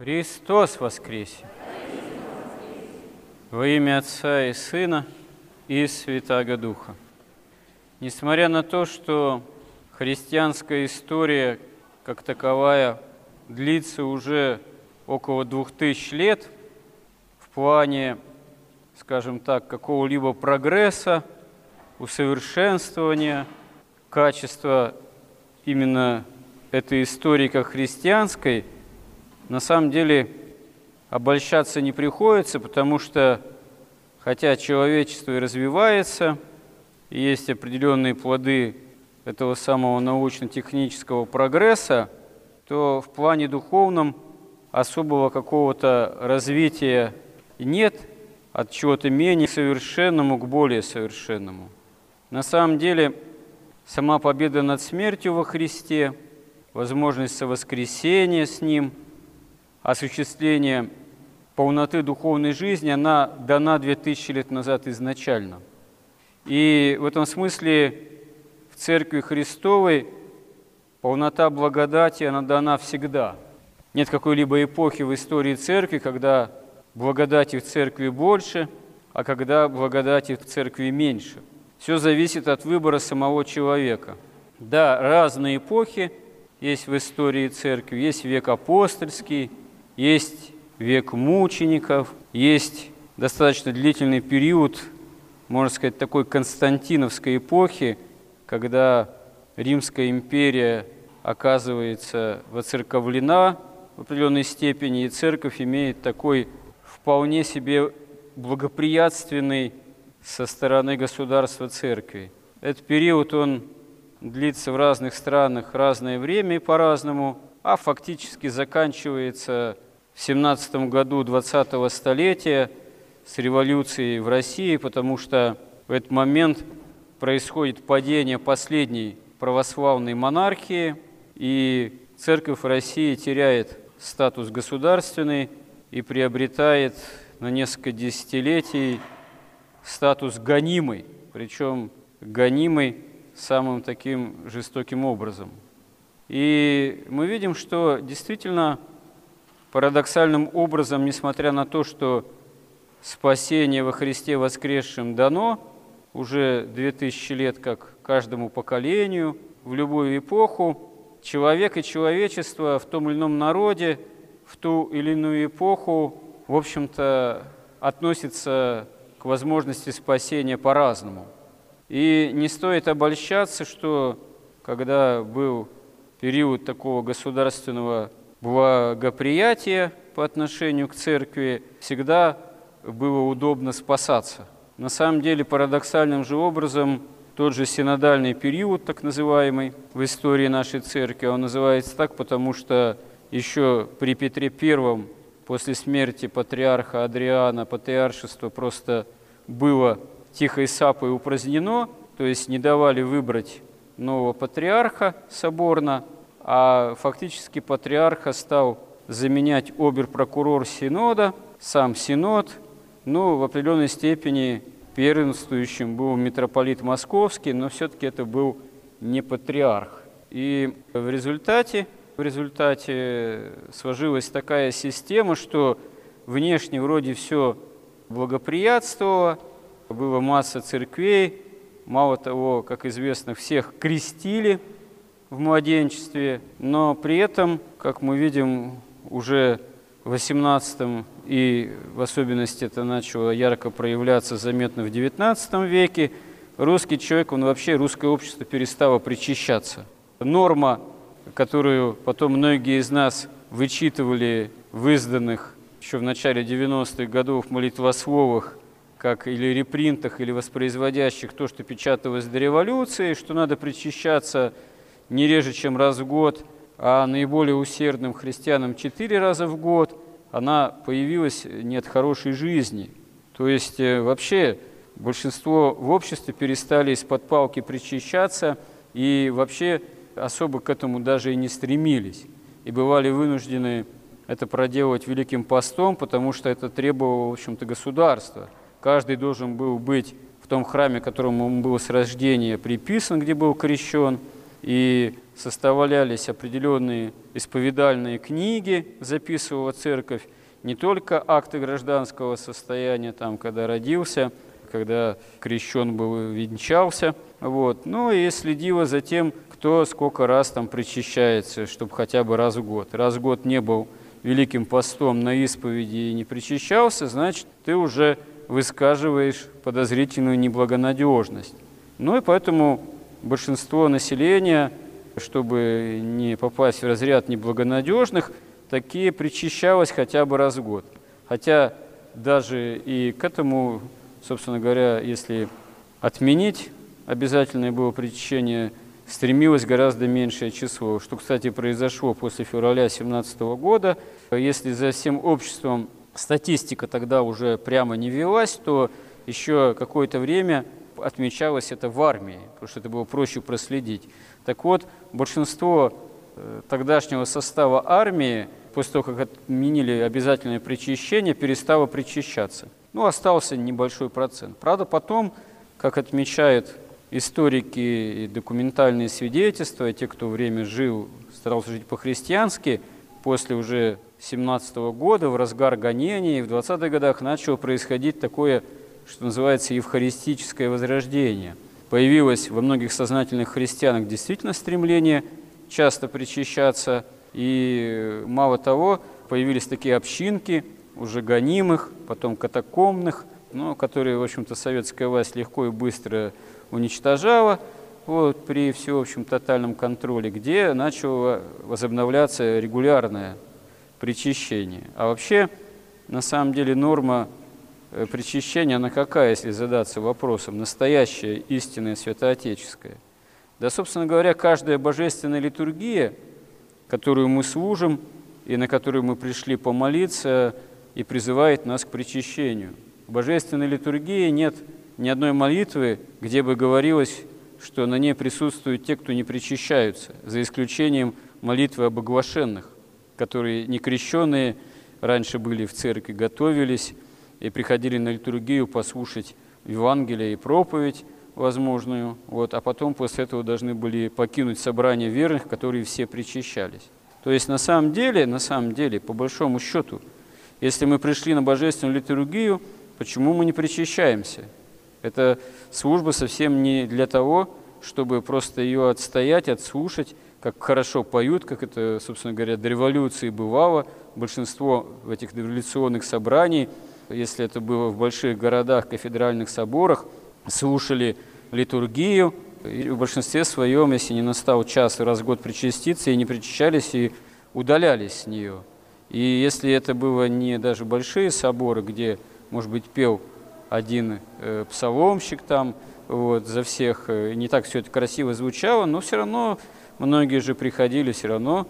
Христос воскресе! Во имя Отца и Сына и Святаго Духа. Несмотря на то, что христианская история как таковая длится уже около двух тысяч лет в плане, скажем так, какого-либо прогресса, усовершенствования качества именно этой истории как христианской – на самом деле обольщаться не приходится, потому что хотя человечество и развивается, и есть определенные плоды этого самого научно-технического прогресса, то в плане духовном особого какого-то развития нет от чего-то менее совершенному к более совершенному. На самом деле, сама победа над смертью во Христе, возможность совоскресения с Ним – осуществления полноты духовной жизни, она дана 2000 лет назад изначально. И в этом смысле в Церкви Христовой полнота благодати, она дана всегда. Нет какой-либо эпохи в истории Церкви, когда благодати в Церкви больше, а когда благодати в Церкви меньше. Все зависит от выбора самого человека. Да, разные эпохи есть в истории Церкви. Есть век апостольский, есть век мучеников, есть достаточно длительный период, можно сказать, такой константиновской эпохи, когда Римская империя оказывается воцерковлена в определенной степени, и церковь имеет такой вполне себе благоприятственный со стороны государства церкви. Этот период, он длится в разных странах разное время и по-разному, а фактически заканчивается в 17 году 20-го столетия с революцией в России, потому что в этот момент происходит падение последней православной монархии, и церковь России теряет статус государственный и приобретает на несколько десятилетий статус гонимый, причем гонимый самым таким жестоким образом. И мы видим, что действительно Парадоксальным образом, несмотря на то, что спасение во Христе воскресшем дано уже две тысячи лет как каждому поколению, в любую эпоху, человек и человечество в том или ином народе в ту или иную эпоху, в общем-то, относится к возможности спасения по-разному. И не стоит обольщаться, что когда был период такого государственного благоприятие по отношению к церкви, всегда было удобно спасаться. На самом деле, парадоксальным же образом, тот же синодальный период, так называемый, в истории нашей церкви, он называется так, потому что еще при Петре I, после смерти патриарха Адриана, патриаршество просто было тихой сапой упразднено, то есть не давали выбрать нового патриарха соборно, а фактически патриарха стал заменять обер-прокурор Синода, сам Синод, ну, в определенной степени первенствующим был митрополит Московский, но все-таки это был не патриарх. И в результате, в результате сложилась такая система, что внешне вроде все благоприятствовало, было масса церквей, мало того, как известно, всех крестили – в младенчестве, но при этом, как мы видим, уже в XVIII и в особенности это начало ярко проявляться заметно в XIX веке, русский человек, он вообще, русское общество перестало причащаться. Норма, которую потом многие из нас вычитывали в изданных еще в начале 90-х годов молитвословах, как или репринтах, или воспроизводящих то, что печаталось до революции, что надо причащаться не реже, чем раз в год, а наиболее усердным христианам четыре раза в год, она появилась не от хорошей жизни. То есть э, вообще большинство в обществе перестали из-под палки причащаться и вообще особо к этому даже и не стремились. И бывали вынуждены это проделывать великим постом, потому что это требовало, в общем-то, государства. Каждый должен был быть в том храме, которому он был с рождения приписан, где был крещен – и составлялись определенные исповедальные книги, записывала церковь, не только акты гражданского состояния, там, когда родился, когда крещен был, венчался, вот, ну и следила за тем, кто сколько раз там причащается, чтобы хотя бы раз в год. Раз в год не был великим постом на исповеди и не причащался, значит, ты уже высказываешь подозрительную неблагонадежность. Ну и поэтому большинство населения, чтобы не попасть в разряд неблагонадежных, такие причащалось хотя бы раз в год. Хотя даже и к этому, собственно говоря, если отменить обязательное было причащение, стремилось гораздо меньшее число, что, кстати, произошло после февраля 2017 года. Если за всем обществом статистика тогда уже прямо не велась, то еще какое-то время отмечалось это в армии, потому что это было проще проследить. Так вот, большинство э, тогдашнего состава армии, после того, как отменили обязательное причащение, перестало причащаться. Ну, остался небольшой процент. Правда, потом, как отмечают историки и документальные свидетельства, те, кто время жил, старался жить по-христиански, после уже 17 года, в разгар гонений, в 20-х годах начало происходить такое, что называется, евхаристическое возрождение. Появилось во многих сознательных христианах действительно стремление часто причащаться, и мало того, появились такие общинки, уже гонимых, потом катакомных, но которые, в общем-то, советская власть легко и быстро уничтожала вот, при всеобщем тотальном контроле, где начало возобновляться регулярное причащение. А вообще, на самом деле, норма э, причащения, она какая, если задаться вопросом, настоящая, истинная, святоотеческая? Да, собственно говоря, каждая божественная литургия, которую мы служим и на которую мы пришли помолиться, и призывает нас к причащению. В божественной литургии нет ни одной молитвы, где бы говорилось, что на ней присутствуют те, кто не причащаются, за исключением молитвы об оглашенных которые некрещенные раньше были в церкви, готовились и приходили на литургию послушать Евангелие и проповедь возможную, вот, а потом после этого должны были покинуть собрание верных, которые все причащались. То есть на самом деле, на самом деле, по большому счету, если мы пришли на божественную литургию, почему мы не причащаемся? Это служба совсем не для того, чтобы просто ее отстоять, отслушать, как хорошо поют, как это, собственно говоря, до революции бывало. Большинство в этих революционных собраний, если это было в больших городах, кафедральных соборах, слушали литургию, и в большинстве своем, если не настал час раз в год причаститься, и не причащались, и удалялись с нее. И если это было не даже большие соборы, где, может быть, пел один э, псаломщик там, вот, за всех, э, не так все это красиво звучало, но все равно Многие же приходили все равно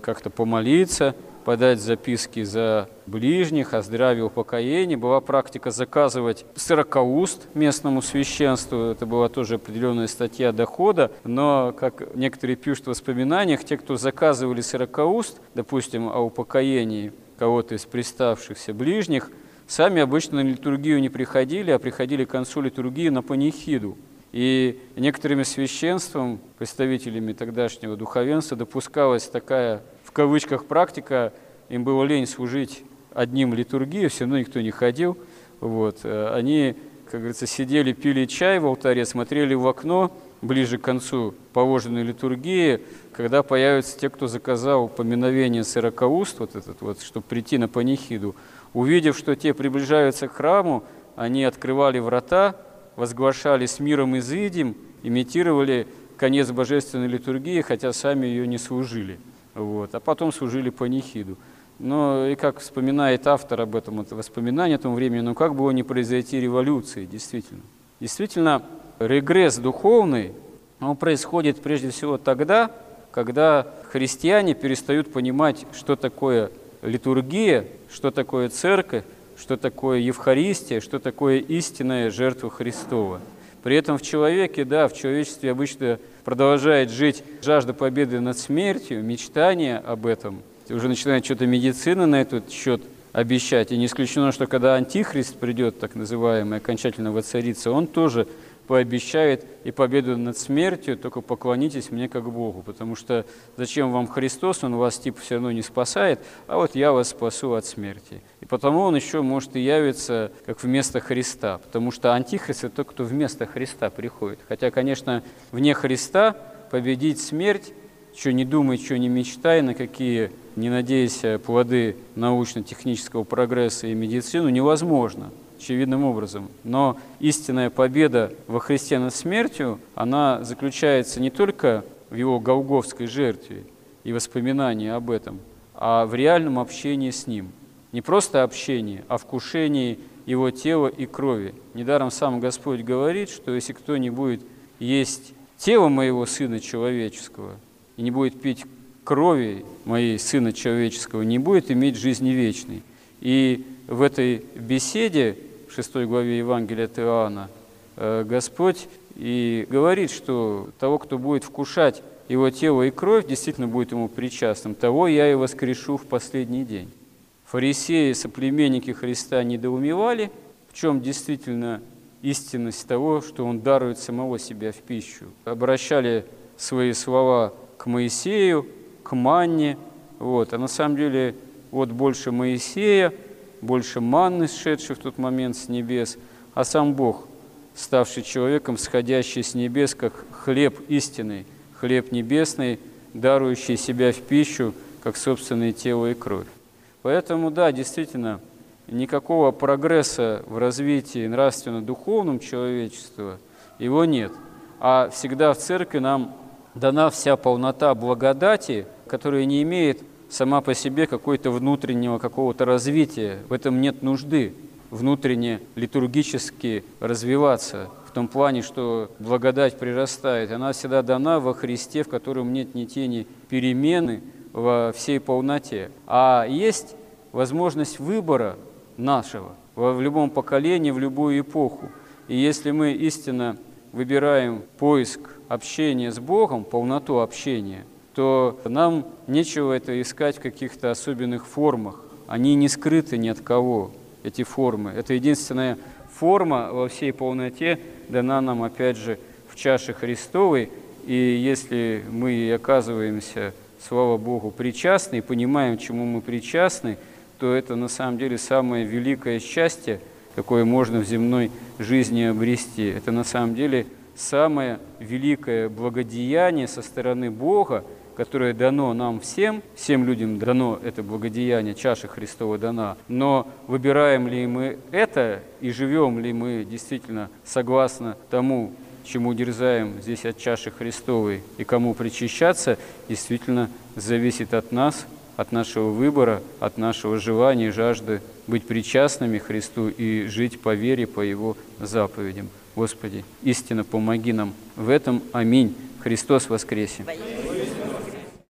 как-то помолиться, подать записки за ближних, о здравии, упокоении. Была практика заказывать сорокауст местному священству. Это была тоже определенная статья дохода. Но, как некоторые пишут в воспоминаниях, те, кто заказывали сорокауст, допустим, о упокоении кого-то из приставшихся ближних, сами обычно на литургию не приходили, а приходили к концу литургии на панихиду. И некоторыми священством, представителями тогдашнего духовенства, допускалась такая, в кавычках, практика, им было лень служить одним литургию, все равно никто не ходил. Вот. Э, они, как говорится, сидели, пили чай в алтаре, смотрели в окно, ближе к концу положенной литургии, когда появятся те, кто заказал поминовение сорокауст, вот этот вот, чтобы прийти на панихиду. Увидев, что те приближаются к храму, они открывали врата, возглашали с миром изыдем, имитировали конец божественной литургии, хотя сами ее не служили. Вот. А потом служили панихиду. Но и как вспоминает автор об этом, это воспоминание о том времени, ну как было не произойти революции, действительно. Действительно, регресс духовный, он происходит прежде всего тогда, когда христиане перестают понимать, что такое литургия, что такое церковь, что такое Евхаристия, что такое истинная жертва Христова. При этом в человеке, да, в человечестве обычно продолжает жить жажда победы над смертью, мечтание об этом. Уже начинает что-то медицина на этот счет обещать. И не исключено, что когда антихрист придет, так называемый, окончательно воцарится, он тоже пообещает и победу над смертью, только поклонитесь мне как Богу, потому что зачем вам Христос, Он вас типа все равно не спасает, а вот я вас спасу от смерти. И потому Он еще может и явиться как вместо Христа, потому что Антихрист – это тот, кто вместо Христа приходит. Хотя, конечно, вне Христа победить смерть, что не думай, что не мечтай, на какие не надейся плоды научно-технического прогресса и медицину, невозможно – очевидным образом. Но истинная победа во Христе над смертью, она заключается не только в его голговской жертве и воспоминании об этом, а в реальном общении с Ним. Не просто общение, а вкушении Его тела и крови. Недаром сам Господь говорит, что если кто не будет есть тело моего Сына Человеческого и не будет пить крови моей Сына Человеческого, не будет иметь жизни вечной. И в этой беседе 6 главе Евангелия от Иоанна, э, Господь и говорит, что того, кто будет вкушать его тело и кровь, действительно будет ему причастным. Того я и воскрешу в последний день. Фарисеи, соплеменники Христа недоумевали, в чем действительно истинность того, что он дарует самого себя в пищу. Обращали свои слова к Моисею, к Манне, вот. а на самом деле вот больше Моисея – больше манны, сшедшей в тот момент с небес, а сам Бог, ставший человеком, сходящий с небес, как хлеб истинный, хлеб небесный, дарующий себя в пищу, как собственное тело и кровь. Поэтому, да, действительно, никакого прогресса в развитии нравственно-духовном человечества его нет. А всегда в церкви нам дана вся полнота благодати, которая не имеет сама по себе какой-то внутреннего какого-то развития. В этом нет нужды внутренне литургически развиваться в том плане, что благодать прирастает. Она всегда дана во Христе, в котором нет ни тени перемены во всей полноте. А есть возможность выбора нашего в любом поколении, в любую эпоху. И если мы истинно выбираем поиск общения с Богом, полноту общения – то нам нечего это искать в каких-то особенных формах. Они не скрыты ни от кого, эти формы. Это единственная форма во всей полноте дана нам, опять же, в чаше Христовой. И если мы оказываемся, слава Богу, причастны и понимаем, чему мы причастны, то это на самом деле самое великое счастье, какое можно в земной жизни обрести. Это на самом деле самое великое благодеяние со стороны Бога, которое дано нам всем, всем людям дано это благодеяние, чаша Христова дана, но выбираем ли мы это и живем ли мы действительно согласно тому, чему дерзаем здесь от чаши Христовой и кому причащаться, действительно зависит от нас, от нашего выбора, от нашего желания и жажды быть причастными Христу и жить по вере, по Его заповедям. Господи, истинно помоги нам в этом. Аминь. Христос воскресе!